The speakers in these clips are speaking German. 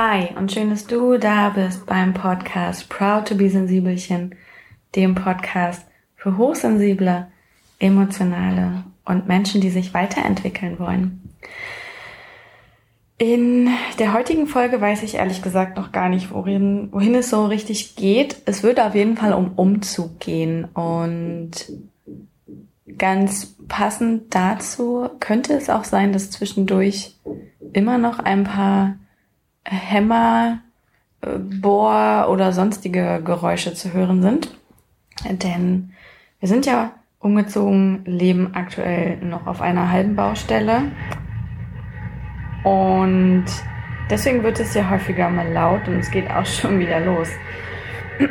Hi und schön, dass du da bist beim Podcast Proud to be Sensibelchen, dem Podcast für hochsensible, emotionale und Menschen, die sich weiterentwickeln wollen. In der heutigen Folge weiß ich ehrlich gesagt noch gar nicht, wohin, wohin es so richtig geht. Es wird auf jeden Fall um Umzug gehen und ganz passend dazu könnte es auch sein, dass zwischendurch immer noch ein paar Hämmer, äh, Bohr oder sonstige Geräusche zu hören sind. Denn wir sind ja umgezogen, leben aktuell noch auf einer halben Baustelle. Und deswegen wird es ja häufiger mal laut und es geht auch schon wieder los.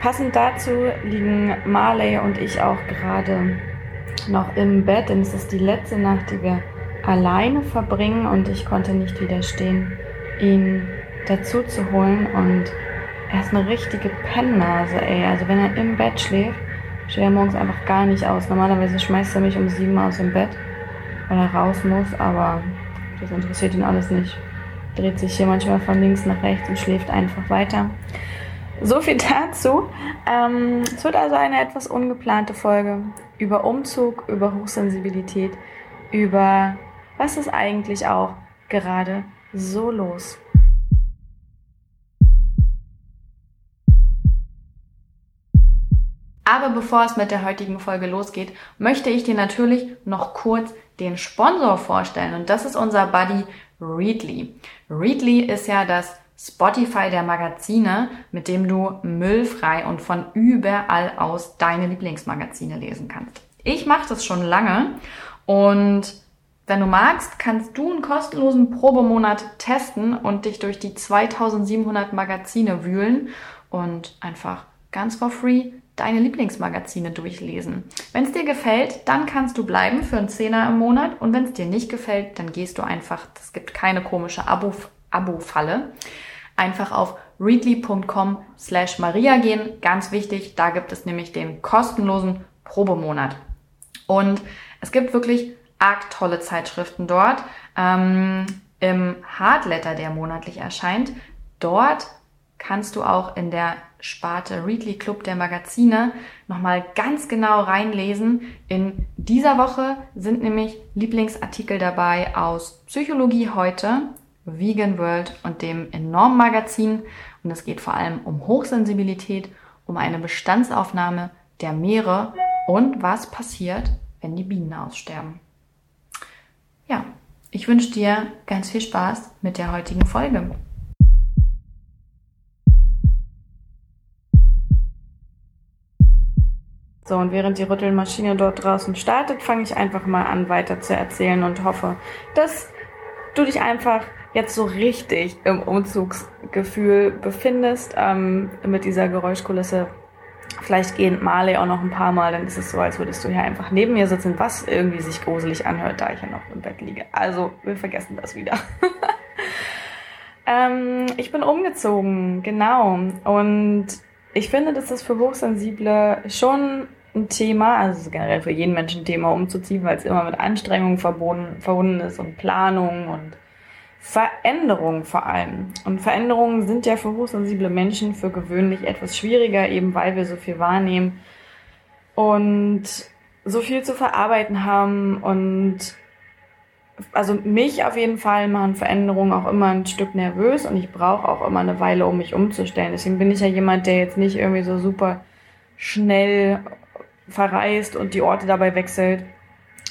Passend dazu liegen Marley und ich auch gerade noch im Bett, denn es ist die letzte Nacht, die wir alleine verbringen und ich konnte nicht widerstehen, ihn dazu zu holen und er ist eine richtige Pennnase, ey. Also wenn er im Bett schläft, steht er morgens einfach gar nicht aus. Normalerweise schmeißt er mich um sieben aus dem Bett, weil er raus muss, aber das interessiert ihn alles nicht. Dreht sich hier manchmal von links nach rechts und schläft einfach weiter. So viel dazu. Ähm, es wird also eine etwas ungeplante Folge über Umzug, über Hochsensibilität, über was ist eigentlich auch gerade so los. Aber bevor es mit der heutigen Folge losgeht, möchte ich dir natürlich noch kurz den Sponsor vorstellen und das ist unser Buddy Readly. Readly ist ja das Spotify der Magazine, mit dem du müllfrei und von überall aus deine Lieblingsmagazine lesen kannst. Ich mache das schon lange und wenn du magst, kannst du einen kostenlosen Probemonat testen und dich durch die 2700 Magazine wühlen und einfach ganz for free deine Lieblingsmagazine durchlesen. Wenn es dir gefällt, dann kannst du bleiben für einen Zehner im Monat und wenn es dir nicht gefällt, dann gehst du einfach, es gibt keine komische Abo-Falle, einfach auf readly.com slash Maria gehen. Ganz wichtig, da gibt es nämlich den kostenlosen Probemonat. Und es gibt wirklich arg tolle Zeitschriften dort. Ähm, Im Hardletter, der monatlich erscheint, dort kannst du auch in der Sparte Readly Club der Magazine nochmal ganz genau reinlesen. In dieser Woche sind nämlich Lieblingsartikel dabei aus Psychologie heute, Vegan World und dem Enorm Magazin. Und es geht vor allem um Hochsensibilität, um eine Bestandsaufnahme der Meere und was passiert, wenn die Bienen aussterben. Ja, ich wünsche dir ganz viel Spaß mit der heutigen Folge. So, und während die Rüttelmaschine dort draußen startet, fange ich einfach mal an weiter zu erzählen und hoffe, dass du dich einfach jetzt so richtig im Umzugsgefühl befindest ähm, mit dieser Geräuschkulisse Vielleicht gehen Marley auch noch ein paar Mal, dann ist es so, als würdest du hier einfach neben mir sitzen, was irgendwie sich gruselig anhört, da ich ja noch im Bett liege. Also, wir vergessen das wieder. ähm, ich bin umgezogen, genau. Und ich finde, das für Hochsensible schon ein Thema, also generell für jeden Menschen ein Thema umzuziehen, weil es immer mit Anstrengungen verbunden, verbunden ist und Planung und Veränderungen vor allem. Und Veränderungen sind ja für hochsensible Menschen für gewöhnlich etwas schwieriger, eben weil wir so viel wahrnehmen und so viel zu verarbeiten haben und also mich auf jeden Fall machen Veränderungen auch immer ein Stück nervös und ich brauche auch immer eine Weile, um mich umzustellen. Deswegen bin ich ja jemand, der jetzt nicht irgendwie so super schnell verreist und die Orte dabei wechselt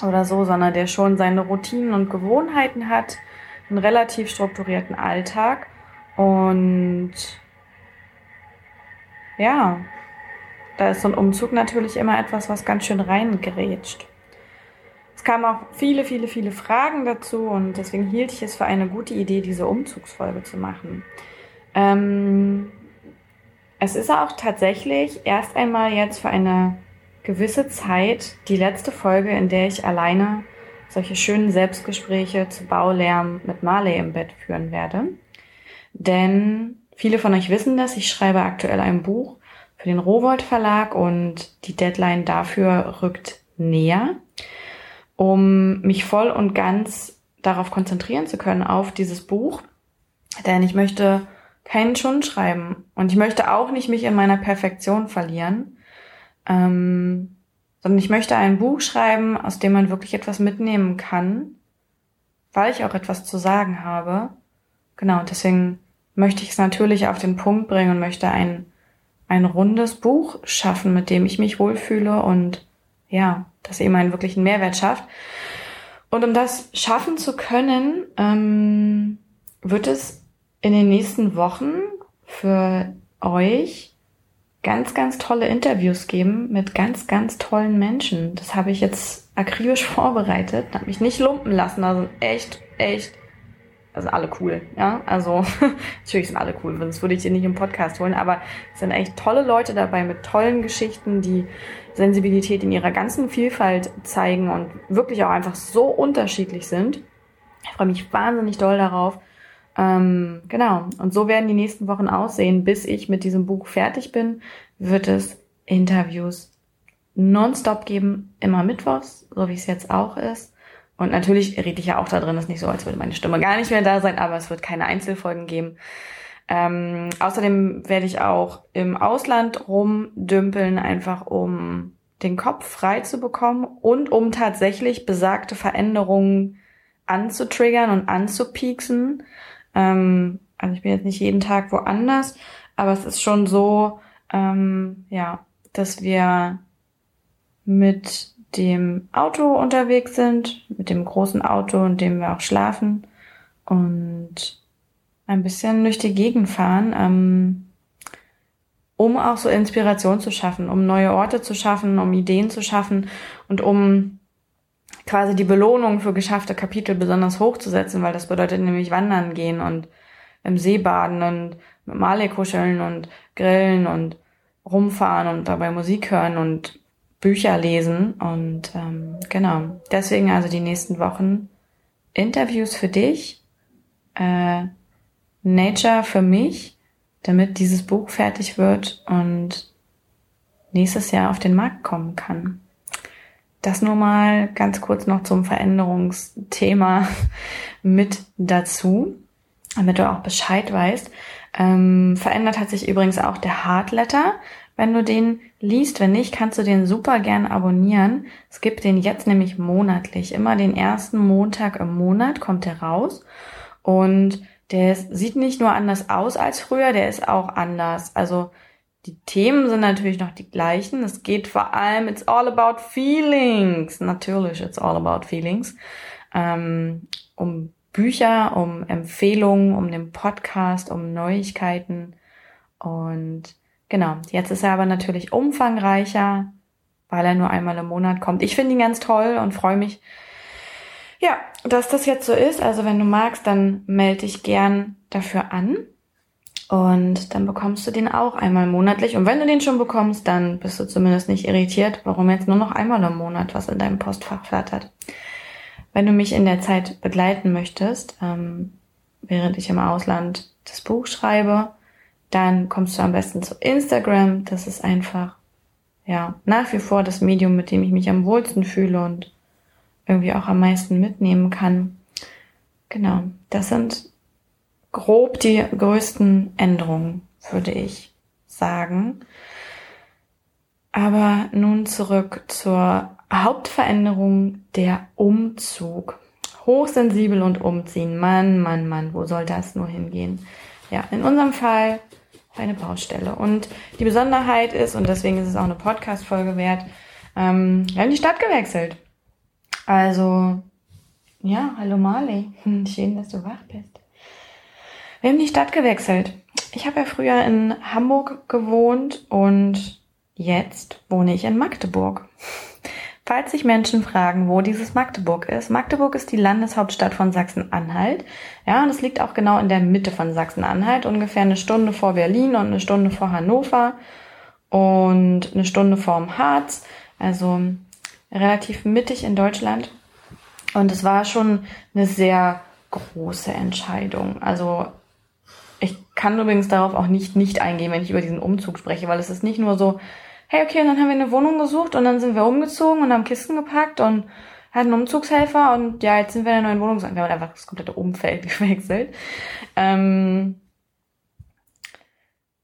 oder so, sondern der schon seine Routinen und Gewohnheiten hat einen relativ strukturierten Alltag und ja, da ist so ein Umzug natürlich immer etwas, was ganz schön reingerätscht. Es kamen auch viele, viele, viele Fragen dazu und deswegen hielt ich es für eine gute Idee, diese Umzugsfolge zu machen. Ähm, es ist auch tatsächlich erst einmal jetzt für eine gewisse Zeit die letzte Folge, in der ich alleine solche schönen Selbstgespräche zu Baulärm mit Marley im Bett führen werde. Denn viele von euch wissen das, ich schreibe aktuell ein Buch für den Rowold Verlag und die Deadline dafür rückt näher. Um mich voll und ganz darauf konzentrieren zu können, auf dieses Buch, Denn ich möchte keinen Schund schreiben. Und ich möchte auch nicht mich in meiner Perfektion verlieren. Ähm, sondern ich möchte ein Buch schreiben, aus dem man wirklich etwas mitnehmen kann, weil ich auch etwas zu sagen habe. Genau, deswegen möchte ich es natürlich auf den Punkt bringen und möchte ein, ein rundes Buch schaffen, mit dem ich mich wohlfühle und ja, das eben einen wirklichen Mehrwert schafft. Und um das schaffen zu können, ähm, wird es in den nächsten Wochen für euch ganz, ganz tolle Interviews geben mit ganz, ganz tollen Menschen. Das habe ich jetzt akribisch vorbereitet, habe mich nicht lumpen lassen. Also echt, echt, also alle cool, ja. Also natürlich sind alle cool, sonst würde ich die nicht im Podcast holen, aber es sind echt tolle Leute dabei mit tollen Geschichten, die Sensibilität in ihrer ganzen Vielfalt zeigen und wirklich auch einfach so unterschiedlich sind. Ich freue mich wahnsinnig doll darauf. Ähm, genau. Und so werden die nächsten Wochen aussehen, bis ich mit diesem Buch fertig bin, wird es Interviews nonstop geben, immer mittwochs, so wie es jetzt auch ist. Und natürlich rede ich ja auch da drin, ist nicht so, als würde meine Stimme gar nicht mehr da sein, aber es wird keine Einzelfolgen geben. Ähm, außerdem werde ich auch im Ausland rumdümpeln, einfach um den Kopf frei zu bekommen und um tatsächlich besagte Veränderungen anzutriggern und anzupieksen. Ähm, also ich bin jetzt nicht jeden Tag woanders, aber es ist schon so, ähm, ja, dass wir mit dem Auto unterwegs sind, mit dem großen Auto, in dem wir auch schlafen und ein bisschen durch die Gegend fahren, ähm, um auch so Inspiration zu schaffen, um neue Orte zu schaffen, um Ideen zu schaffen und um quasi die Belohnung für geschaffte Kapitel besonders hochzusetzen, weil das bedeutet nämlich wandern gehen und im See baden und mit Male kuscheln und grillen und rumfahren und dabei Musik hören und Bücher lesen. Und ähm, genau, deswegen also die nächsten Wochen Interviews für dich, äh, Nature für mich, damit dieses Buch fertig wird und nächstes Jahr auf den Markt kommen kann. Das nur mal ganz kurz noch zum Veränderungsthema mit dazu, damit du auch Bescheid weißt. Ähm, verändert hat sich übrigens auch der Hardletter. Wenn du den liest, wenn nicht, kannst du den super gern abonnieren. Es gibt den jetzt nämlich monatlich. Immer den ersten Montag im Monat kommt er raus. Und der sieht nicht nur anders aus als früher, der ist auch anders. Also die Themen sind natürlich noch die gleichen. Es geht vor allem, it's all about feelings. Natürlich, it's all about feelings. Ähm, um Bücher, um Empfehlungen, um den Podcast, um Neuigkeiten. Und genau, jetzt ist er aber natürlich umfangreicher, weil er nur einmal im Monat kommt. Ich finde ihn ganz toll und freue mich, ja, dass das jetzt so ist. Also wenn du magst, dann melde dich gern dafür an. Und dann bekommst du den auch einmal monatlich. Und wenn du den schon bekommst, dann bist du zumindest nicht irritiert, warum jetzt nur noch einmal im Monat was in deinem Postfach flattert. Wenn du mich in der Zeit begleiten möchtest, ähm, während ich im Ausland das Buch schreibe, dann kommst du am besten zu Instagram. Das ist einfach, ja, nach wie vor das Medium, mit dem ich mich am wohlsten fühle und irgendwie auch am meisten mitnehmen kann. Genau, das sind grob die größten Änderungen, würde ich sagen. Aber nun zurück zur Hauptveränderung der Umzug. Hochsensibel und umziehen. Mann, Mann, Mann, wo soll das nur hingehen? Ja, in unserem Fall eine Baustelle. Und die Besonderheit ist, und deswegen ist es auch eine Podcast-Folge wert, ähm, wir haben die Stadt gewechselt. Also, ja, hallo Marley. Schön, dass du wach bist. Wir haben die Stadt gewechselt. Ich habe ja früher in Hamburg gewohnt und jetzt wohne ich in Magdeburg. Falls sich Menschen fragen, wo dieses Magdeburg ist, Magdeburg ist die Landeshauptstadt von Sachsen-Anhalt. Ja, und es liegt auch genau in der Mitte von Sachsen-Anhalt, ungefähr eine Stunde vor Berlin und eine Stunde vor Hannover und eine Stunde vorm Harz. Also relativ mittig in Deutschland. Und es war schon eine sehr große Entscheidung. Also kann übrigens darauf auch nicht nicht eingehen, wenn ich über diesen Umzug spreche, weil es ist nicht nur so, hey, okay, und dann haben wir eine Wohnung gesucht und dann sind wir umgezogen und haben Kisten gepackt und hatten einen Umzugshelfer und ja, jetzt sind wir in der neuen Wohnung. Wir haben einfach das komplette Umfeld gewechselt. Ähm,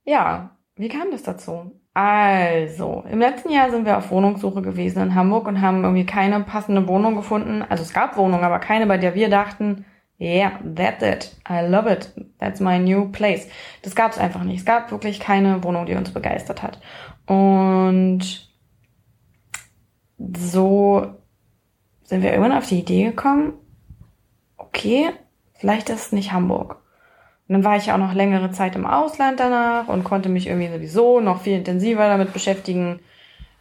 ja, wie kam das dazu? Also, im letzten Jahr sind wir auf Wohnungssuche gewesen in Hamburg und haben irgendwie keine passende Wohnung gefunden. Also es gab Wohnungen, aber keine, bei der wir dachten, yeah, that's it. I love it. That's my new place. Das gab es einfach nicht. Es gab wirklich keine Wohnung, die uns begeistert hat. Und so sind wir irgendwann auf die Idee gekommen, okay, vielleicht ist es nicht Hamburg. Und dann war ich ja auch noch längere Zeit im Ausland danach und konnte mich irgendwie sowieso noch viel intensiver damit beschäftigen,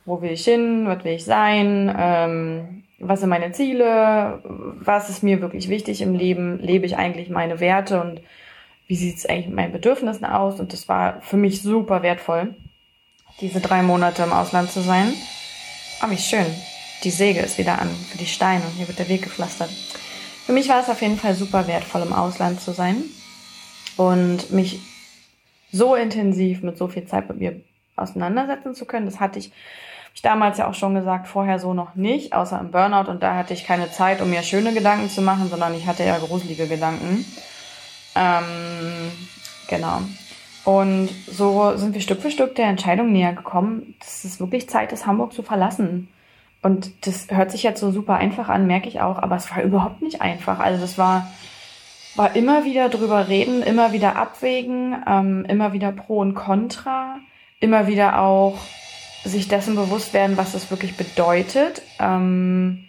wo will ich hin, was will ich sein, ähm, was sind meine Ziele, was ist mir wirklich wichtig im Leben, lebe ich eigentlich meine Werte und wie sieht es eigentlich mit meinen Bedürfnissen aus. Und das war für mich super wertvoll, diese drei Monate im Ausland zu sein. Oh, wie schön. Die Säge ist wieder an für die Steine und hier wird der Weg gepflastert. Für mich war es auf jeden Fall super wertvoll, im Ausland zu sein und mich so intensiv mit so viel Zeit mit mir auseinandersetzen zu können. Das hatte ich, ich damals ja auch schon gesagt, vorher so noch nicht, außer im Burnout. Und da hatte ich keine Zeit, um mir schöne Gedanken zu machen, sondern ich hatte ja gruselige Gedanken. Ähm, genau. Und so sind wir Stück für Stück der Entscheidung näher gekommen, dass es wirklich Zeit ist, Hamburg zu verlassen. Und das hört sich jetzt so super einfach an, merke ich auch, aber es war überhaupt nicht einfach. Also das war war immer wieder drüber reden, immer wieder abwägen, ähm, immer wieder Pro und Contra, immer wieder auch sich dessen bewusst werden, was das wirklich bedeutet ähm,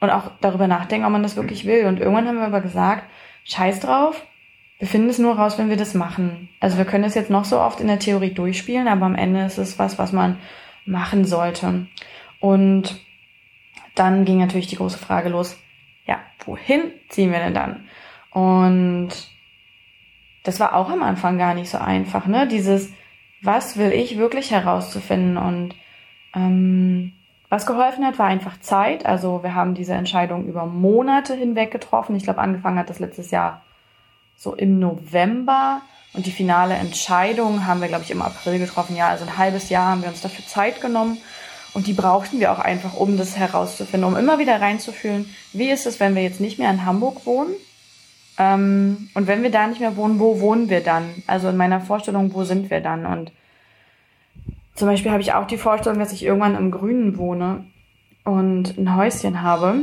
und auch darüber nachdenken, ob man das wirklich will. Und irgendwann haben wir aber gesagt, scheiß drauf, wir finden es nur raus, wenn wir das machen. Also wir können das jetzt noch so oft in der Theorie durchspielen, aber am Ende ist es was, was man machen sollte. Und dann ging natürlich die große Frage los, ja, wohin ziehen wir denn dann? Und das war auch am Anfang gar nicht so einfach, ne? Dieses, was will ich wirklich herauszufinden? Und ähm, was geholfen hat, war einfach Zeit. Also wir haben diese Entscheidung über Monate hinweg getroffen. Ich glaube, angefangen hat das letztes Jahr so im November. Und die finale Entscheidung haben wir, glaube ich, im April getroffen. Ja, also ein halbes Jahr haben wir uns dafür Zeit genommen. Und die brauchten wir auch einfach, um das herauszufinden, um immer wieder reinzufühlen, wie ist es, wenn wir jetzt nicht mehr in Hamburg wohnen, ähm, und wenn wir da nicht mehr wohnen, wo wohnen wir dann? Also in meiner Vorstellung, wo sind wir dann? Und zum Beispiel habe ich auch die Vorstellung, dass ich irgendwann im Grünen wohne und ein Häuschen habe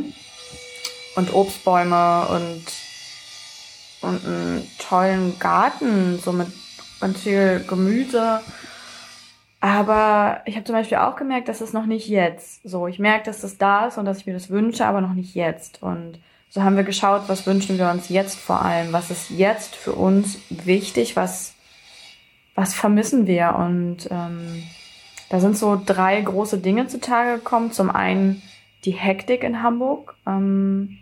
und Obstbäume und, und einen tollen Garten, so mit ganz viel Gemüse. Aber ich habe zum Beispiel auch gemerkt, dass es noch nicht jetzt. So, ich merke, dass das da ist und dass ich mir das wünsche, aber noch nicht jetzt. Und so haben wir geschaut, was wünschen wir uns jetzt vor allem, was ist jetzt für uns wichtig, was, was vermissen wir. Und ähm, da sind so drei große Dinge zutage gekommen. Zum einen die Hektik in Hamburg, ähm,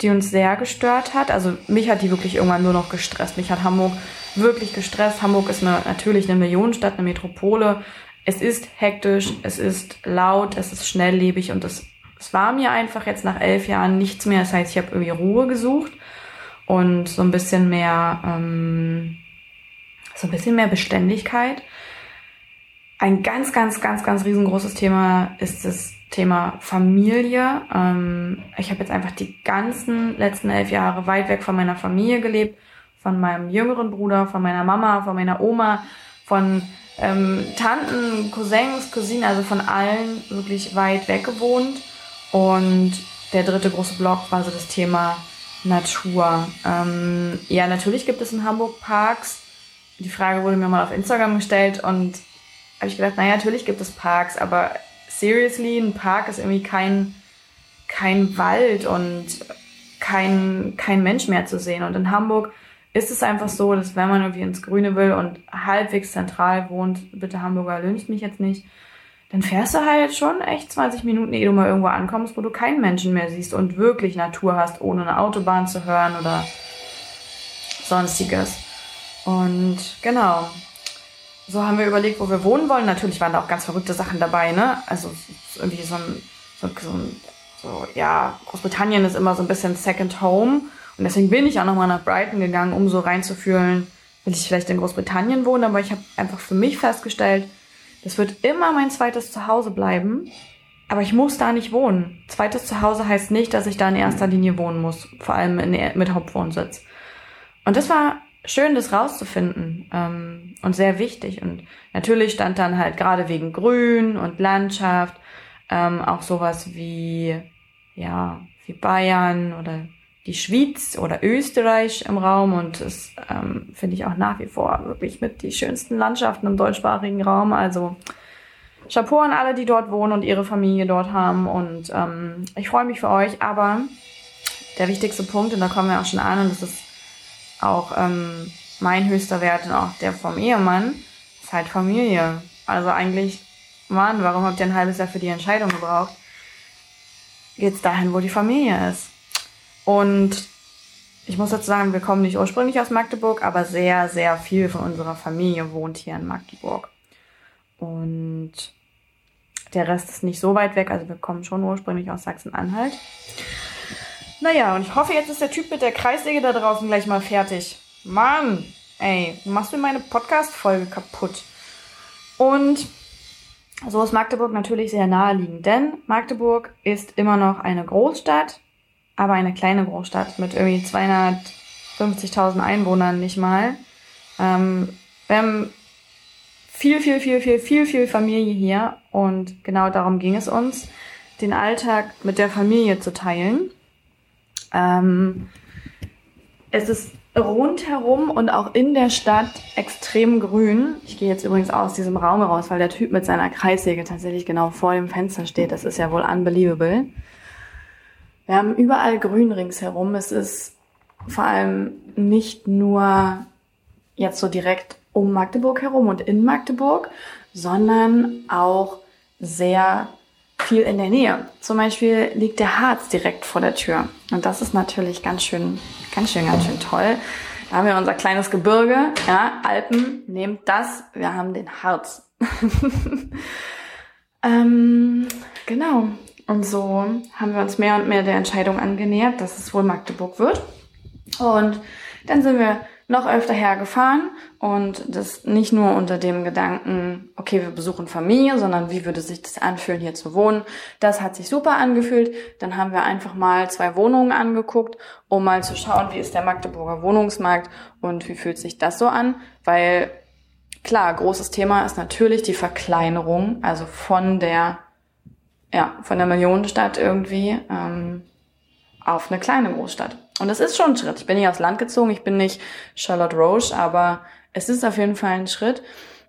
die uns sehr gestört hat. Also mich hat die wirklich irgendwann nur noch gestresst. Mich hat Hamburg wirklich gestresst. Hamburg ist eine, natürlich eine Millionenstadt, eine Metropole. Es ist hektisch, es ist laut, es ist schnelllebig und es es war mir einfach jetzt nach elf Jahren nichts mehr. Das heißt, ich habe irgendwie Ruhe gesucht und so ein bisschen mehr, ähm, so ein bisschen mehr Beständigkeit. Ein ganz, ganz, ganz, ganz riesengroßes Thema ist das Thema Familie. Ähm, ich habe jetzt einfach die ganzen letzten elf Jahre weit weg von meiner Familie gelebt, von meinem jüngeren Bruder, von meiner Mama, von meiner Oma, von ähm, Tanten, Cousins, Cousinen, also von allen wirklich weit weg gewohnt und der dritte große Block war so das Thema Natur. Ähm, ja, natürlich gibt es in Hamburg Parks. Die Frage wurde mir mal auf Instagram gestellt und habe ich gedacht, naja, natürlich gibt es Parks, aber seriously, ein Park ist irgendwie kein, kein Wald und kein, kein Mensch mehr zu sehen. Und in Hamburg ist es einfach so, dass wenn man irgendwie ins Grüne will und halbwegs zentral wohnt, bitte Hamburger lüncht mich jetzt nicht, dann fährst du halt schon echt 20 Minuten, ehe du mal irgendwo ankommst, wo du keinen Menschen mehr siehst und wirklich Natur hast, ohne eine Autobahn zu hören oder sonstiges. Und genau, so haben wir überlegt, wo wir wohnen wollen. Natürlich waren da auch ganz verrückte Sachen dabei, ne? Also irgendwie so ein, so, so, ein, so ja, Großbritannien ist immer so ein bisschen Second Home. Und deswegen bin ich auch nochmal nach Brighton gegangen, um so reinzufühlen, will ich vielleicht in Großbritannien wohnen, aber ich habe einfach für mich festgestellt, das wird immer mein zweites Zuhause bleiben. aber ich muss da nicht wohnen. Zweites Zuhause heißt nicht, dass ich da in erster Linie wohnen muss, vor allem in, mit Hauptwohnsitz. Und das war schön, das rauszufinden ähm, und sehr wichtig. Und natürlich stand dann halt gerade wegen Grün und Landschaft ähm, auch sowas wie ja wie Bayern oder die Schweiz oder Österreich im Raum und das ähm, finde ich auch nach wie vor wirklich mit die schönsten Landschaften im deutschsprachigen Raum. Also Chapeau an alle, die dort wohnen und ihre Familie dort haben und ähm, ich freue mich für euch, aber der wichtigste Punkt, und da kommen wir auch schon an, und das ist auch ähm, mein höchster Wert und auch der vom Ehemann, ist halt Familie. Also eigentlich, Mann, warum habt ihr ein halbes Jahr für die Entscheidung gebraucht? Geht's dahin, wo die Familie ist. Und ich muss dazu sagen, wir kommen nicht ursprünglich aus Magdeburg, aber sehr, sehr viel von unserer Familie wohnt hier in Magdeburg. Und der Rest ist nicht so weit weg, also wir kommen schon ursprünglich aus Sachsen-Anhalt. Naja, und ich hoffe, jetzt ist der Typ mit der Kreissäge da draußen gleich mal fertig. Mann, ey, machst du meine Podcast-Folge kaputt. Und so ist Magdeburg natürlich sehr naheliegend, denn Magdeburg ist immer noch eine Großstadt, aber eine kleine Großstadt mit irgendwie 250.000 Einwohnern nicht mal. Ähm, wir haben viel, viel, viel, viel, viel, viel Familie hier und genau darum ging es uns, den Alltag mit der Familie zu teilen. Ähm, es ist rundherum und auch in der Stadt extrem grün. Ich gehe jetzt übrigens aus diesem Raum raus, weil der Typ mit seiner Kreissäge tatsächlich genau vor dem Fenster steht. Das ist ja wohl unbelievable. Wir haben überall Grün ringsherum. Es ist vor allem nicht nur jetzt so direkt um Magdeburg herum und in Magdeburg, sondern auch sehr viel in der Nähe. Zum Beispiel liegt der Harz direkt vor der Tür. Und das ist natürlich ganz schön, ganz schön, ganz schön toll. Da haben wir unser kleines Gebirge, ja, Alpen, nehmt das, wir haben den Harz. ähm, genau. Und so haben wir uns mehr und mehr der Entscheidung angenähert, dass es wohl Magdeburg wird. Und dann sind wir noch öfter hergefahren und das nicht nur unter dem Gedanken, okay, wir besuchen Familie, sondern wie würde sich das anfühlen, hier zu wohnen. Das hat sich super angefühlt. Dann haben wir einfach mal zwei Wohnungen angeguckt, um mal zu schauen, wie ist der Magdeburger Wohnungsmarkt und wie fühlt sich das so an, weil klar, großes Thema ist natürlich die Verkleinerung, also von der ja, von der Millionenstadt irgendwie ähm, auf eine kleine Großstadt. Und das ist schon ein Schritt. Ich bin nicht aufs Land gezogen, ich bin nicht Charlotte Roche, aber es ist auf jeden Fall ein Schritt.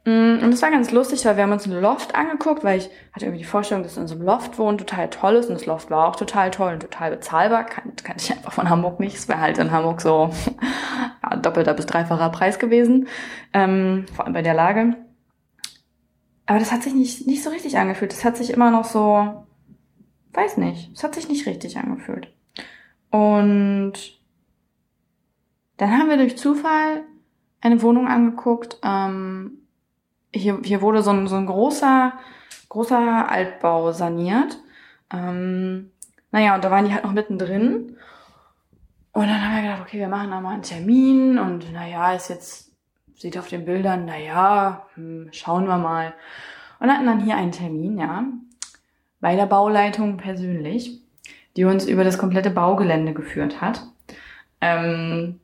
Mm, und es war ganz lustig, weil wir haben uns ein Loft angeguckt, weil ich hatte irgendwie die Vorstellung, dass in so einem Loft wohnen total toll ist. Und das Loft war auch total toll und total bezahlbar. Kann, kannte ich einfach von Hamburg nicht. Es wäre halt in Hamburg so ja, doppelter bis dreifacher Preis gewesen. Ähm, vor allem bei der Lage. Aber das hat sich nicht, nicht so richtig angefühlt. Das hat sich immer noch so, weiß nicht, es hat sich nicht richtig angefühlt. Und dann haben wir durch Zufall eine Wohnung angeguckt. Ähm, hier, hier wurde so ein, so ein großer, großer Altbau saniert. Ähm, naja, und da waren die halt noch mittendrin. Und dann haben wir gedacht, okay, wir machen da mal einen Termin. Und naja, ist jetzt, sieht auf den Bildern, naja, hm, schauen wir mal. Und hatten dann hier einen Termin, ja, bei der Bauleitung persönlich die uns über das komplette Baugelände geführt hat. Ähm,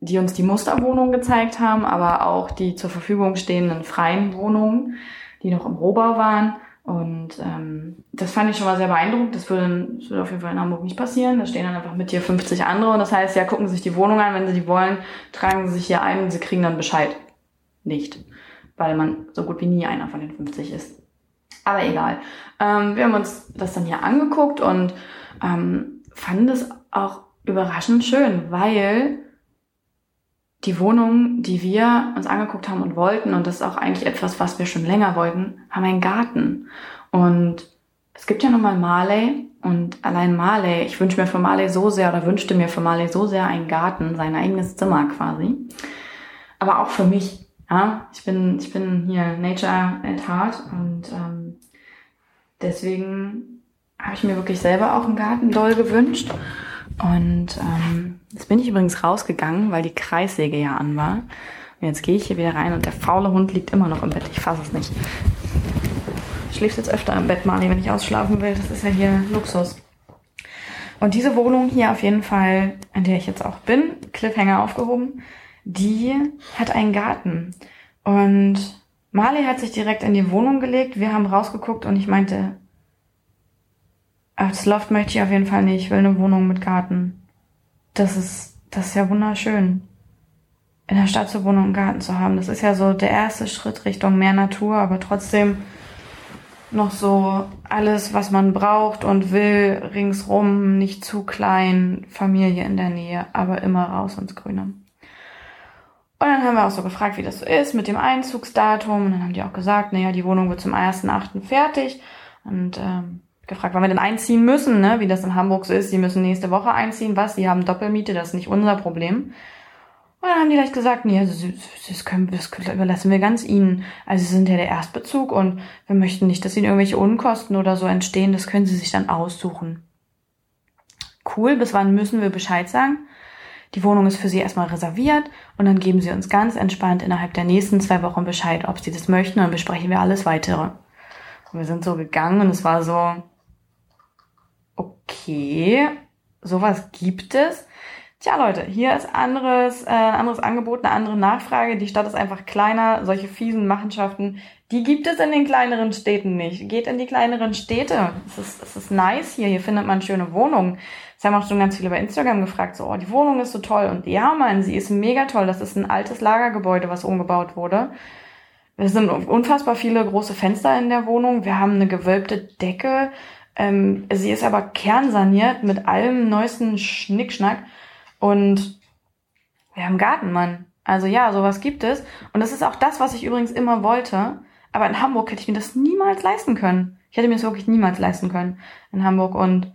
die uns die Musterwohnungen gezeigt haben, aber auch die zur Verfügung stehenden freien Wohnungen, die noch im Rohbau waren. Und ähm, das fand ich schon mal sehr beeindruckend. Das würde, das würde auf jeden Fall in Hamburg nicht passieren. Da stehen dann einfach mit dir 50 andere. Und das heißt, ja, gucken Sie sich die Wohnung an. Wenn Sie die wollen, tragen Sie sich hier ein und Sie kriegen dann Bescheid. Nicht. Weil man so gut wie nie einer von den 50 ist. Aber egal. Ähm, wir haben uns das dann hier angeguckt und ähm, fanden es auch überraschend schön, weil die Wohnung, die wir uns angeguckt haben und wollten, und das ist auch eigentlich etwas, was wir schon länger wollten, haben einen Garten. Und es gibt ja nochmal Marley und allein Marley, ich wünsche mir für Marley so sehr oder wünschte mir für Marley so sehr einen Garten, sein eigenes Zimmer quasi. Aber auch für mich. Ja, ich bin, ich bin hier Nature at Heart und ähm, deswegen habe ich mir wirklich selber auch einen Garten doll gewünscht. Und ähm, jetzt bin ich übrigens rausgegangen, weil die Kreissäge ja an war. Und jetzt gehe ich hier wieder rein und der faule Hund liegt immer noch im Bett. Ich fasse es nicht. schläfst jetzt öfter im Bett, Mali, wenn ich ausschlafen will. Das ist ja hier Luxus. Und diese Wohnung hier auf jeden Fall, in der ich jetzt auch bin, Cliffhanger aufgehoben, die hat einen Garten. Und Marley hat sich direkt in die Wohnung gelegt. Wir haben rausgeguckt und ich meinte, ach, das Loft möchte ich auf jeden Fall nicht. Ich will eine Wohnung mit Garten. Das ist, das ist ja wunderschön. In der Stadt zur Wohnung und Garten zu haben. Das ist ja so der erste Schritt Richtung mehr Natur, aber trotzdem noch so alles, was man braucht und will, ringsrum, nicht zu klein, Familie in der Nähe, aber immer raus ins Grüne. Und dann haben wir auch so gefragt, wie das so ist mit dem Einzugsdatum. Und dann haben die auch gesagt, naja, die Wohnung wird zum 1.8. fertig. Und ähm, gefragt, wann wir denn einziehen müssen, ne? wie das in Hamburg so ist. Sie müssen nächste Woche einziehen. Was? Sie haben Doppelmiete, das ist nicht unser Problem. Und dann haben die gleich gesagt, nee, das, können, das überlassen wir ganz ihnen. Also sie sind ja der Erstbezug und wir möchten nicht, dass ihnen irgendwelche Unkosten oder so entstehen. Das können sie sich dann aussuchen. Cool, bis wann müssen wir Bescheid sagen? Die Wohnung ist für sie erstmal reserviert und dann geben sie uns ganz entspannt innerhalb der nächsten zwei Wochen Bescheid, ob sie das möchten, dann besprechen wir alles weitere. Und wir sind so gegangen und es war so, okay, sowas gibt es. Tja, Leute, hier ist anderes, äh, anderes Angebot, eine andere Nachfrage. Die Stadt ist einfach kleiner. Solche fiesen Machenschaften, die gibt es in den kleineren Städten nicht. Geht in die kleineren Städte. Es ist, es ist nice hier. Hier findet man schöne Wohnungen. Es haben auch schon ganz viele bei Instagram gefragt, so, oh, die Wohnung ist so toll. Und ja, man, sie ist mega toll. Das ist ein altes Lagergebäude, was umgebaut wurde. Es sind unfassbar viele große Fenster in der Wohnung. Wir haben eine gewölbte Decke. Ähm, sie ist aber kernsaniert mit allem neuesten Schnickschnack. Und wir haben Gartenmann. Also ja, sowas gibt es. Und das ist auch das, was ich übrigens immer wollte. Aber in Hamburg hätte ich mir das niemals leisten können. Ich hätte mir das wirklich niemals leisten können in Hamburg. Und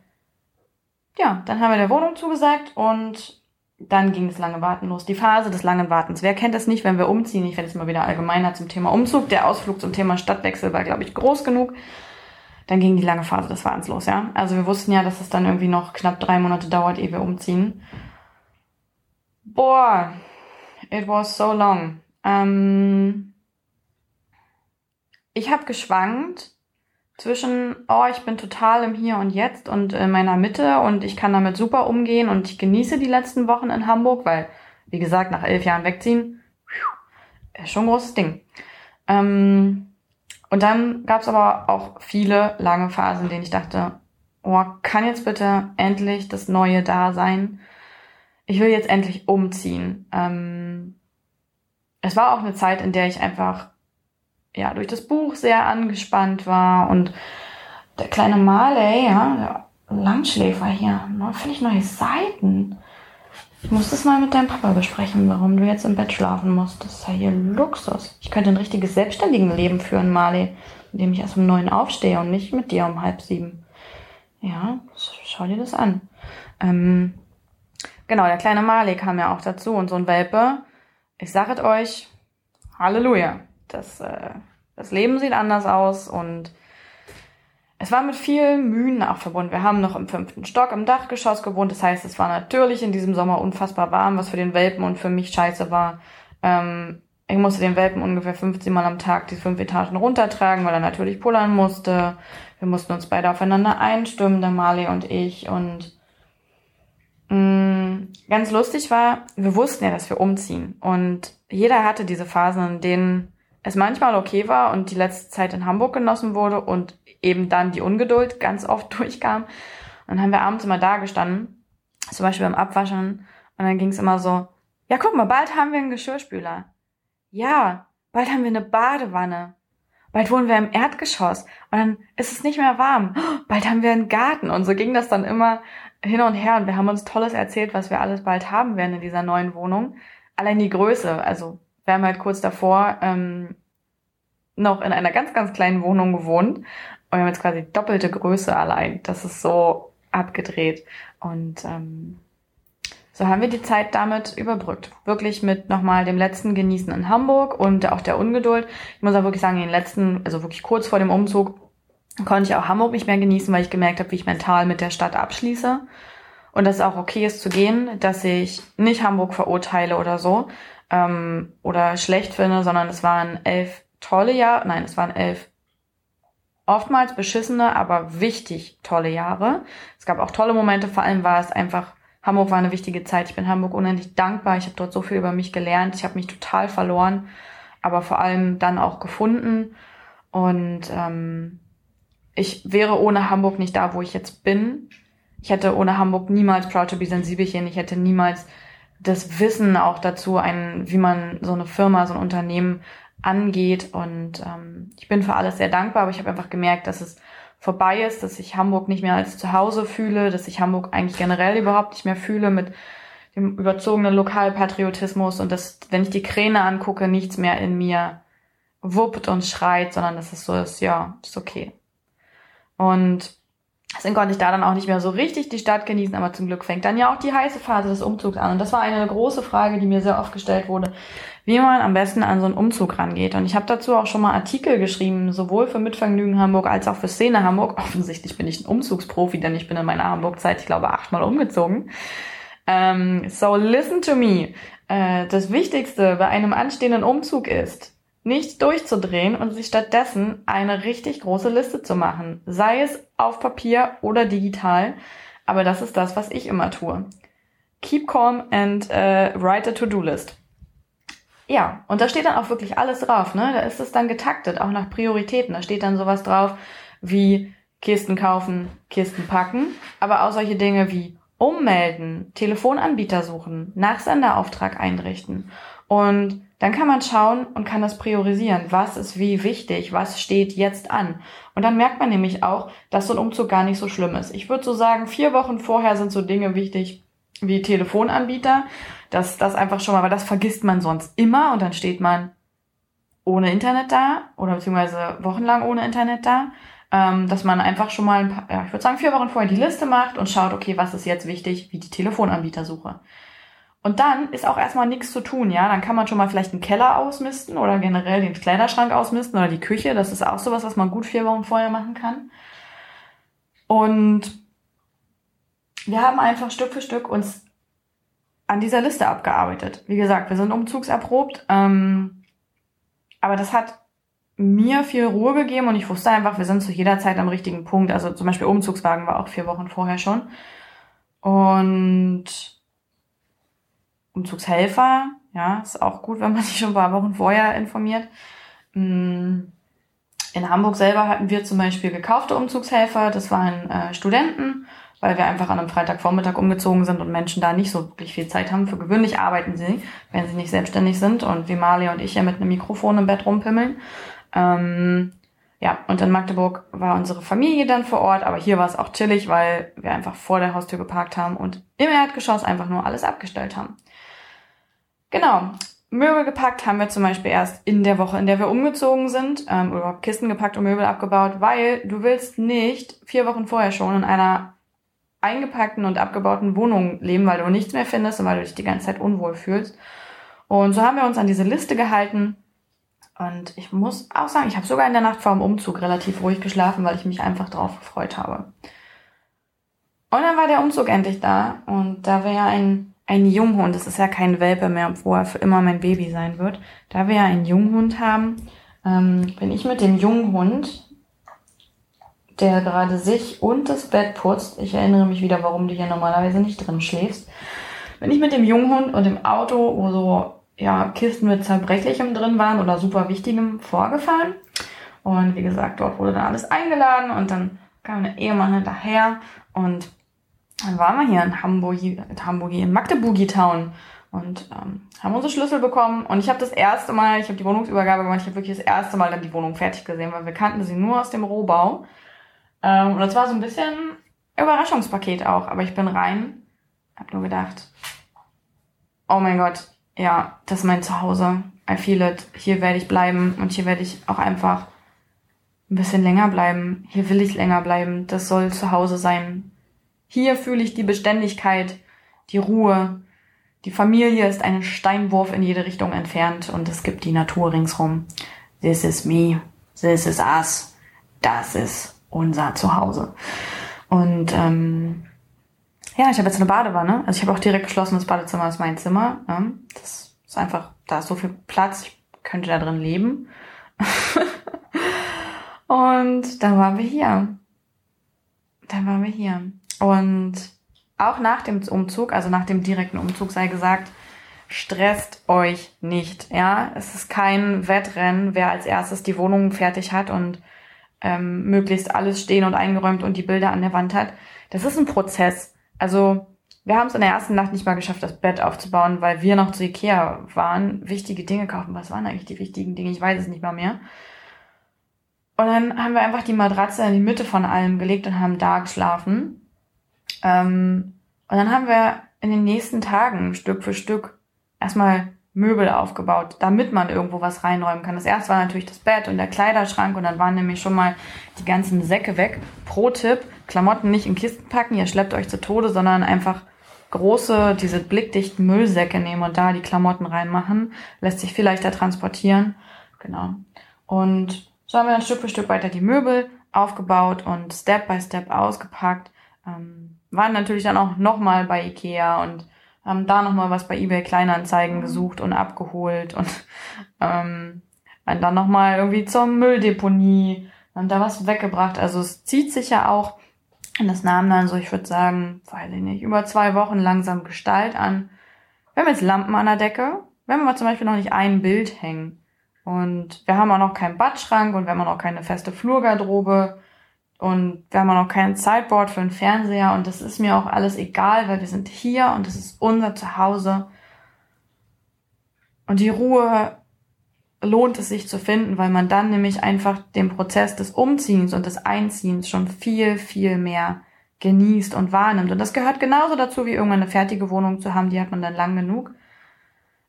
ja, dann haben wir der Wohnung zugesagt und dann ging das lange Warten los. Die Phase des langen Wartens. Wer kennt das nicht, wenn wir umziehen? Ich werde jetzt mal wieder allgemeiner zum Thema Umzug. Der Ausflug zum Thema Stadtwechsel war, glaube ich, groß genug. Dann ging die lange Phase des Wartens los, ja. Also wir wussten ja, dass es dann irgendwie noch knapp drei Monate dauert, ehe wir umziehen. Boah, it was so long. Ähm, ich habe geschwankt zwischen, oh, ich bin total im Hier und Jetzt und in meiner Mitte und ich kann damit super umgehen und ich genieße die letzten Wochen in Hamburg, weil, wie gesagt, nach elf Jahren wegziehen, ist schon ein großes Ding. Ähm, und dann gab es aber auch viele lange Phasen, in denen ich dachte, oh, kann jetzt bitte endlich das Neue da sein? ich will jetzt endlich umziehen. Ähm, es war auch eine Zeit, in der ich einfach ja durch das Buch sehr angespannt war und der kleine Marley, ja, der Langschläfer hier, völlig neue Seiten. Ich muss das mal mit deinem Papa besprechen, warum du jetzt im Bett schlafen musst. Das ist ja hier Luxus. Ich könnte ein richtiges selbstständiges Leben führen, Marley, indem ich erst um neun aufstehe und nicht mit dir um halb sieben. Ja, schau dir das an. Ähm, Genau, der kleine Marley kam ja auch dazu und so ein Welpe. Ich sag es euch, Halleluja. Das, äh, das Leben sieht anders aus und es war mit vielen Mühen auch verbunden. Wir haben noch im fünften Stock im Dachgeschoss gewohnt. Das heißt, es war natürlich in diesem Sommer unfassbar warm, was für den Welpen und für mich scheiße war. Ähm, ich musste den Welpen ungefähr 15 Mal am Tag die fünf Etagen runtertragen, weil er natürlich pullern musste. Wir mussten uns beide aufeinander einstimmen, der Marley und ich. Und mh, mm, ganz lustig war, wir wussten ja, dass wir umziehen. Und jeder hatte diese Phasen, in denen es manchmal okay war und die letzte Zeit in Hamburg genossen wurde und eben dann die Ungeduld ganz oft durchkam. Und dann haben wir abends immer da gestanden, zum Beispiel beim Abwaschen, und dann ging es immer so, ja, guck mal, bald haben wir einen Geschirrspüler. Ja, bald haben wir eine Badewanne. Bald wohnen wir im Erdgeschoss und dann ist es nicht mehr warm. Bald haben wir einen Garten und so ging das dann immer hin und her und wir haben uns Tolles erzählt, was wir alles bald haben werden in dieser neuen Wohnung. Allein die Größe, also wir haben halt kurz davor ähm, noch in einer ganz, ganz kleinen Wohnung gewohnt und wir haben jetzt quasi doppelte Größe allein. Das ist so abgedreht und ähm, so haben wir die Zeit damit überbrückt. Wirklich mit nochmal dem letzten Genießen in Hamburg und auch der Ungeduld. Ich muss auch wirklich sagen, in den letzten, also wirklich kurz vor dem Umzug, konnte ich auch Hamburg nicht mehr genießen, weil ich gemerkt habe, wie ich mental mit der Stadt abschließe. Und dass es auch okay ist zu gehen, dass ich nicht Hamburg verurteile oder so ähm, oder schlecht finde, sondern es waren elf tolle Jahre, nein, es waren elf oftmals beschissene, aber wichtig tolle Jahre. Es gab auch tolle Momente, vor allem war es einfach, Hamburg war eine wichtige Zeit. Ich bin Hamburg unendlich dankbar. Ich habe dort so viel über mich gelernt. Ich habe mich total verloren, aber vor allem dann auch gefunden. Und ähm, ich wäre ohne Hamburg nicht da, wo ich jetzt bin. Ich hätte ohne Hamburg niemals Proud to be Sensibelchen. Ich hätte niemals das Wissen auch dazu, ein, wie man so eine Firma, so ein Unternehmen angeht. Und ähm, ich bin für alles sehr dankbar, aber ich habe einfach gemerkt, dass es vorbei ist, dass ich Hamburg nicht mehr als zu Hause fühle, dass ich Hamburg eigentlich generell überhaupt nicht mehr fühle mit dem überzogenen Lokalpatriotismus und dass, wenn ich die Kräne angucke, nichts mehr in mir wuppt und schreit, sondern dass es so ist, ja, ist okay. Und Deswegen konnte ich da dann auch nicht mehr so richtig die Stadt genießen, aber zum Glück fängt dann ja auch die heiße Phase des Umzugs an. Und das war eine große Frage, die mir sehr oft gestellt wurde, wie man am besten an so einen Umzug rangeht. Und ich habe dazu auch schon mal Artikel geschrieben, sowohl für Mitvergnügen Hamburg als auch für Szene Hamburg. Offensichtlich bin ich ein Umzugsprofi, denn ich bin in meiner Hamburg-Zeit, ich glaube, achtmal umgezogen. Ähm, so listen to me. Äh, das Wichtigste bei einem anstehenden Umzug ist, nicht durchzudrehen und sich stattdessen eine richtig große Liste zu machen. Sei es auf Papier oder digital. Aber das ist das, was ich immer tue. Keep calm and uh, write a To-Do-List. Ja, und da steht dann auch wirklich alles drauf, ne? Da ist es dann getaktet, auch nach Prioritäten. Da steht dann sowas drauf wie Kisten kaufen, Kisten packen, aber auch solche Dinge wie ummelden, Telefonanbieter suchen, Nachsenderauftrag einrichten. Und dann kann man schauen und kann das priorisieren. Was ist wie wichtig? Was steht jetzt an? Und dann merkt man nämlich auch, dass so ein Umzug gar nicht so schlimm ist. Ich würde so sagen, vier Wochen vorher sind so Dinge wichtig wie Telefonanbieter dass das einfach schon mal, weil das vergisst man sonst immer und dann steht man ohne Internet da oder beziehungsweise wochenlang ohne Internet da, ähm, dass man einfach schon mal, ein paar, ja, ich würde sagen, vier Wochen vorher die Liste macht und schaut, okay, was ist jetzt wichtig, wie die Telefonanbietersuche. Und dann ist auch erstmal nichts zu tun, ja. Dann kann man schon mal vielleicht einen Keller ausmisten oder generell den Kleiderschrank ausmisten oder die Küche. Das ist auch sowas, was man gut vier Wochen vorher machen kann. Und wir haben einfach Stück für Stück uns an dieser Liste abgearbeitet. Wie gesagt, wir sind umzugserprobt, ähm, aber das hat mir viel Ruhe gegeben und ich wusste einfach, wir sind zu jeder Zeit am richtigen Punkt. Also zum Beispiel Umzugswagen war auch vier Wochen vorher schon. Und Umzugshelfer, ja, ist auch gut, wenn man sich schon ein paar Wochen vorher informiert. Mm, in Hamburg selber hatten wir zum Beispiel gekaufte Umzugshelfer, das waren äh, Studenten weil wir einfach an einem Freitagvormittag umgezogen sind und Menschen da nicht so wirklich viel Zeit haben. Für gewöhnlich arbeiten sie, wenn sie nicht selbstständig sind und wie Marley und ich ja mit einem Mikrofon im Bett rumpimmeln. Ähm, ja, und in Magdeburg war unsere Familie dann vor Ort, aber hier war es auch chillig, weil wir einfach vor der Haustür geparkt haben und im Erdgeschoss einfach nur alles abgestellt haben. Genau. Möbel gepackt haben wir zum Beispiel erst in der Woche, in der wir umgezogen sind, ähm, oder Kisten gepackt und Möbel abgebaut, weil du willst nicht vier Wochen vorher schon in einer eingepackten und abgebauten Wohnung leben, weil du nichts mehr findest und weil du dich die ganze Zeit unwohl fühlst. Und so haben wir uns an diese Liste gehalten. Und ich muss auch sagen, ich habe sogar in der Nacht vor dem Umzug relativ ruhig geschlafen, weil ich mich einfach drauf gefreut habe. Und dann war der Umzug endlich da. Und da wir ja ein, ein Junghund, das ist ja kein Welpe mehr, wo er für immer mein Baby sein wird, da wir ja einen Junghund haben, ähm, bin ich mit dem Junghund der gerade sich und das Bett putzt. Ich erinnere mich wieder, warum du hier normalerweise nicht drin schläfst. Bin ich mit dem Junghund und dem Auto, wo so ja, Kisten mit Zerbrechlichem drin waren oder super Wichtigem vorgefahren. Und wie gesagt, dort wurde dann alles eingeladen und dann kam der Ehemann hinterher und dann waren wir hier in Hamburg, in Hamburg, in Magdeburgi Town und ähm, haben unsere Schlüssel bekommen und ich habe das erste Mal, ich habe die Wohnungsübergabe gemacht, ich habe wirklich das erste Mal dann die Wohnung fertig gesehen, weil wir kannten sie nur aus dem Rohbau. Ähm, und das war so ein bisschen Überraschungspaket auch. Aber ich bin rein, hab nur gedacht, oh mein Gott, ja, das ist mein Zuhause. I feel it. Hier werde ich bleiben und hier werde ich auch einfach ein bisschen länger bleiben. Hier will ich länger bleiben. Das soll zu Hause sein. Hier fühle ich die Beständigkeit, die Ruhe. Die Familie ist einen Steinwurf in jede Richtung entfernt und es gibt die Natur ringsrum. This is me. This is us. Das ist unser Zuhause. Und ähm, ja, ich habe jetzt eine Badewanne. Also ich habe auch direkt geschlossen, das Badezimmer ist mein Zimmer. Ne? Das ist einfach, da ist so viel Platz, ich könnte da drin leben. und Und dann waren wir hier. Dann waren wir hier. Und auch nach dem Umzug, also nach dem direkten Umzug sei gesagt, stresst euch nicht. Ja, es ist kein Wettrennen, wer als erstes die Wohnung fertig hat und ähm, möglichst alles stehen und eingeräumt und die Bilder an der Wand hat. Das ist ein Prozess. Also wir haben es in der ersten Nacht nicht mal geschafft, das Bett aufzubauen, weil wir noch zu Ikea waren, wichtige Dinge kaufen. Was waren eigentlich die wichtigen Dinge? Ich weiß es nicht mal mehr. Und dann haben wir einfach die Matratze in die Mitte von allem gelegt und haben da geschlafen. Ähm, und dann haben wir in den nächsten Tagen Stück für Stück erstmal Möbel aufgebaut, damit man irgendwo was reinräumen kann. Das erste war natürlich das Bett und der Kleiderschrank und dann waren nämlich schon mal die ganzen Säcke weg. Pro Tipp, Klamotten nicht in Kisten packen, ihr schleppt euch zu Tode, sondern einfach große, diese blickdichten Müllsäcke nehmen und da die Klamotten reinmachen. Lässt sich viel leichter transportieren. Genau. Und so haben wir dann Stück für Stück weiter die Möbel aufgebaut und Step by Step ausgepackt. Ähm, waren natürlich dann auch nochmal bei Ikea und haben da nochmal was bei eBay Kleinanzeigen gesucht und abgeholt und ähm, dann nochmal irgendwie zur Mülldeponie, haben da was weggebracht. Also es zieht sich ja auch und das nahm dann so, ich würde sagen, weiß ich nicht, über zwei Wochen langsam Gestalt an. Wir haben jetzt Lampen an der Decke. Wir haben aber zum Beispiel noch nicht ein Bild hängen. Und wir haben auch noch keinen Badschrank und wir haben auch noch keine feste Flurgarderobe. Und wir haben auch noch kein Sideboard für einen Fernseher. Und das ist mir auch alles egal, weil wir sind hier und das ist unser Zuhause. Und die Ruhe lohnt es sich zu finden, weil man dann nämlich einfach den Prozess des Umziehens und des Einziehens schon viel, viel mehr genießt und wahrnimmt. Und das gehört genauso dazu, wie irgendwann eine fertige Wohnung zu haben, die hat man dann lang genug.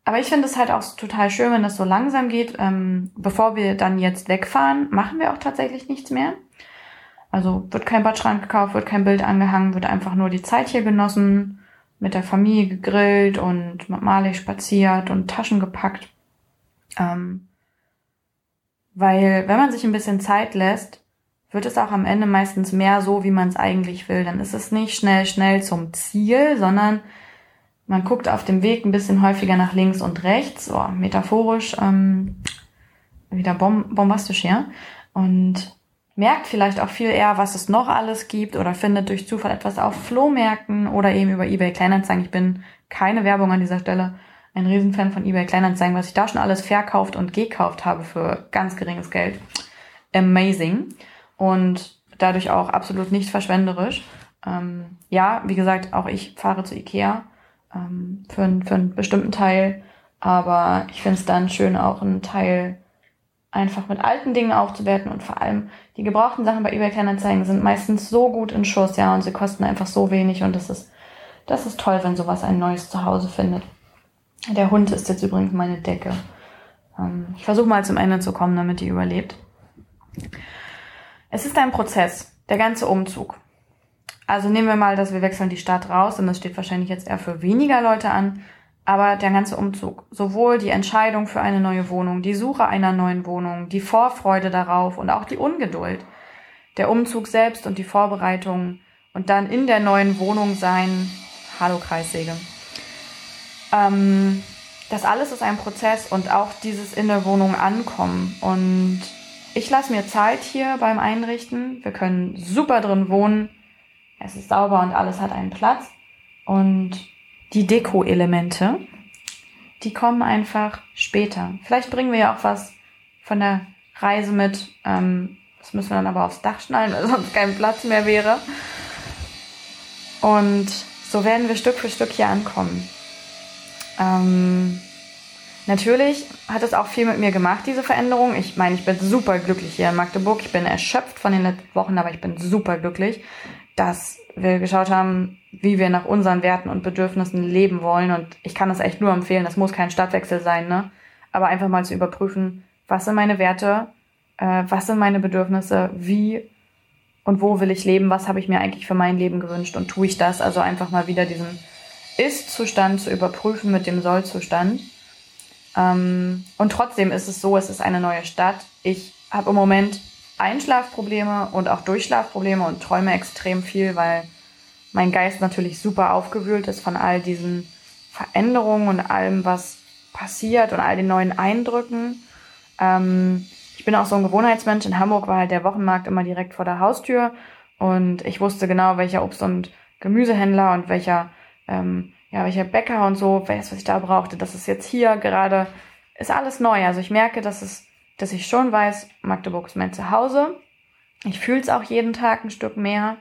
Aber ich finde es halt auch total schön, wenn das so langsam geht. Ähm, bevor wir dann jetzt wegfahren, machen wir auch tatsächlich nichts mehr. Also wird kein Badschrank gekauft, wird kein Bild angehangen, wird einfach nur die Zeit hier genossen, mit der Familie gegrillt und mit Marley spaziert und Taschen gepackt. Ähm, weil wenn man sich ein bisschen Zeit lässt, wird es auch am Ende meistens mehr so, wie man es eigentlich will. Dann ist es nicht schnell, schnell zum Ziel, sondern man guckt auf dem Weg ein bisschen häufiger nach links und rechts, so metaphorisch, ähm, wieder bom bombastisch, ja. Und merkt vielleicht auch viel eher, was es noch alles gibt oder findet durch Zufall etwas auf Flohmärkten oder eben über eBay Kleinanzeigen. Ich bin keine Werbung an dieser Stelle ein Riesenfan von eBay Kleinanzeigen, was ich da schon alles verkauft und gekauft habe für ganz geringes Geld. Amazing. Und dadurch auch absolut nicht verschwenderisch. Ähm, ja, wie gesagt, auch ich fahre zu Ikea ähm, für, einen, für einen bestimmten Teil. Aber ich finde es dann schön, auch einen Teil einfach mit alten Dingen aufzuwerten und vor allem die gebrauchten Sachen bei eBay Kleinanzeigen sind meistens so gut in Schuss, ja, und sie kosten einfach so wenig und das ist, das ist toll, wenn sowas ein neues Zuhause findet. Der Hund ist jetzt übrigens meine Decke. Ähm, ich versuche mal zum Ende zu kommen, damit die überlebt. Es ist ein Prozess, der ganze Umzug. Also nehmen wir mal, dass wir wechseln die Stadt raus und das steht wahrscheinlich jetzt eher für weniger Leute an, aber der ganze Umzug, sowohl die Entscheidung für eine neue Wohnung, die Suche einer neuen Wohnung, die Vorfreude darauf und auch die Ungeduld, der Umzug selbst und die Vorbereitung und dann in der neuen Wohnung sein, Hallo Kreissäge. Ähm, das alles ist ein Prozess und auch dieses in der Wohnung ankommen. Und ich lasse mir Zeit hier beim Einrichten. Wir können super drin wohnen. Es ist sauber und alles hat einen Platz. Und die Deko-Elemente, die kommen einfach später. Vielleicht bringen wir ja auch was von der Reise mit. Ähm, das müssen wir dann aber aufs Dach schnallen, weil sonst kein Platz mehr wäre. Und so werden wir Stück für Stück hier ankommen. Ähm, natürlich hat es auch viel mit mir gemacht, diese Veränderung. Ich meine, ich bin super glücklich hier in Magdeburg. Ich bin erschöpft von den letzten Wochen, aber ich bin super glücklich, dass wir geschaut haben, wie wir nach unseren Werten und Bedürfnissen leben wollen. Und ich kann das echt nur empfehlen. Das muss kein Stadtwechsel sein, ne? Aber einfach mal zu überprüfen, was sind meine Werte, äh, was sind meine Bedürfnisse, wie und wo will ich leben, was habe ich mir eigentlich für mein Leben gewünscht und tue ich das? Also einfach mal wieder diesen ist-Zustand zu überprüfen mit dem Soll-Zustand. Ähm, und trotzdem ist es so, es ist eine neue Stadt. Ich habe im Moment Einschlafprobleme und auch Durchschlafprobleme und träume extrem viel, weil mein Geist natürlich super aufgewühlt ist von all diesen Veränderungen und allem, was passiert und all den neuen Eindrücken. Ähm, ich bin auch so ein Gewohnheitsmensch. In Hamburg war halt der Wochenmarkt immer direkt vor der Haustür und ich wusste genau, welcher Obst- und Gemüsehändler und welcher, ähm, ja, welcher Bäcker und so, was ich da brauchte. Das ist jetzt hier gerade, ist alles neu. Also ich merke, dass es, dass ich schon weiß, Magdeburg ist mein Zuhause. Ich fühle es auch jeden Tag ein Stück mehr.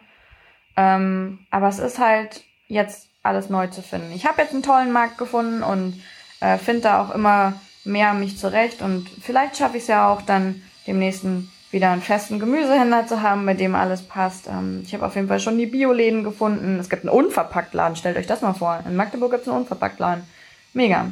Ähm, aber es ist halt jetzt alles neu zu finden. Ich habe jetzt einen tollen Markt gefunden und äh, finde da auch immer mehr mich zurecht und vielleicht schaffe ich es ja auch dann dem nächsten wieder einen festen Gemüsehändler zu haben, mit dem alles passt. Ähm, ich habe auf jeden Fall schon die Bioläden gefunden. Es gibt einen Unverpacktladen, stellt euch das mal vor. In Magdeburg gibt es einen Unverpacktladen. Mega.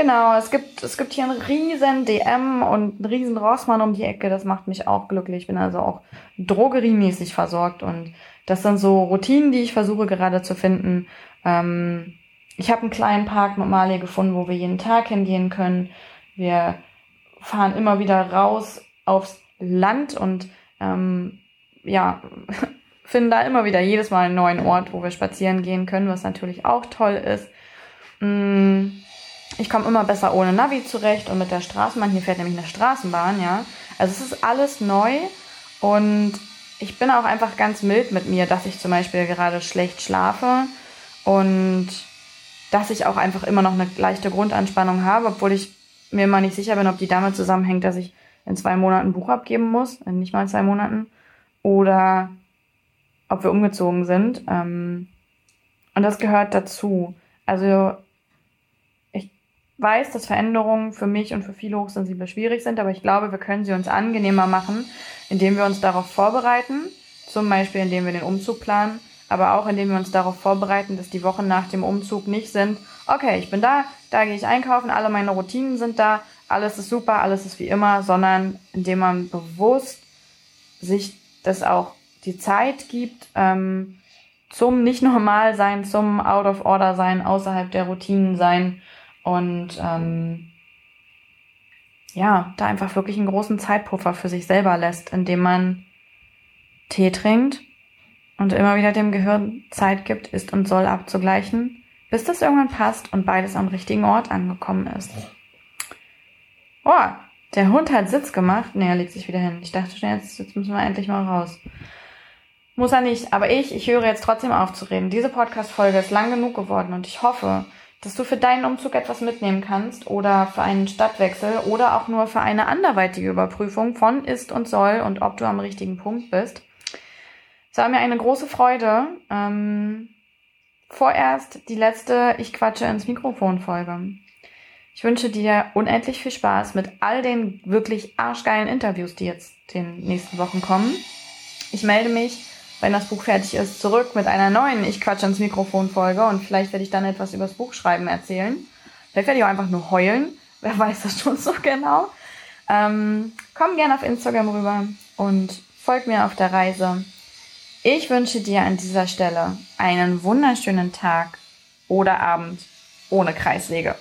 Genau, es gibt, es gibt hier einen riesen DM und einen riesen Rossmann um die Ecke. Das macht mich auch glücklich. Ich bin also auch drogeriemäßig versorgt und das sind so Routinen, die ich versuche gerade zu finden. Ähm, ich habe einen kleinen Park mit Mali gefunden, wo wir jeden Tag hingehen können. Wir fahren immer wieder raus aufs Land und ähm, ja, finden da immer wieder jedes Mal einen neuen Ort, wo wir spazieren gehen können, was natürlich auch toll ist. Mm, ich komme immer besser ohne Navi zurecht und mit der Straßenbahn. Hier fährt nämlich eine Straßenbahn, ja. Also es ist alles neu und ich bin auch einfach ganz mild mit mir, dass ich zum Beispiel gerade schlecht schlafe und dass ich auch einfach immer noch eine leichte Grundanspannung habe, obwohl ich mir mal nicht sicher bin, ob die damit zusammenhängt, dass ich in zwei Monaten ein Buch abgeben muss, in nicht mal zwei Monaten, oder ob wir umgezogen sind. Ähm, und das gehört dazu. Also weiß, dass Veränderungen für mich und für viele Hochsensible schwierig sind, aber ich glaube, wir können sie uns angenehmer machen, indem wir uns darauf vorbereiten, zum Beispiel indem wir den Umzug planen, aber auch indem wir uns darauf vorbereiten, dass die Wochen nach dem Umzug nicht sind, okay, ich bin da, da gehe ich einkaufen, alle meine Routinen sind da, alles ist super, alles ist wie immer, sondern indem man bewusst sich das auch die Zeit gibt, ähm, zum nicht normal sein, zum out of order sein, außerhalb der Routinen sein und ähm, ja, da einfach wirklich einen großen Zeitpuffer für sich selber lässt, indem man Tee trinkt und immer wieder dem Gehirn Zeit gibt, ist und soll abzugleichen, bis das irgendwann passt und beides am richtigen Ort angekommen ist. Oh, der Hund hat Sitz gemacht. Nee, er legt sich wieder hin. Ich dachte schon, jetzt, jetzt müssen wir endlich mal raus. Muss er nicht, aber ich, ich höre jetzt trotzdem auf zu reden. Diese Podcast-Folge ist lang genug geworden und ich hoffe, dass du für deinen Umzug etwas mitnehmen kannst oder für einen Stadtwechsel oder auch nur für eine anderweitige Überprüfung von ist und soll und ob du am richtigen Punkt bist. Es war mir eine große Freude. Ähm, vorerst die letzte Ich quatsche ins Mikrofon Folge. Ich wünsche dir unendlich viel Spaß mit all den wirklich arschgeilen Interviews, die jetzt den nächsten Wochen kommen. Ich melde mich, wenn das Buch fertig ist, zurück mit einer neuen Ich quatsche ins Mikrofon Folge und vielleicht werde ich dann etwas über das Buchschreiben erzählen. Vielleicht werde ich auch einfach nur heulen. Wer weiß das schon so genau. Ähm, komm gerne auf Instagram rüber und folg mir auf der Reise. Ich wünsche dir an dieser Stelle einen wunderschönen Tag oder Abend ohne Kreiswege.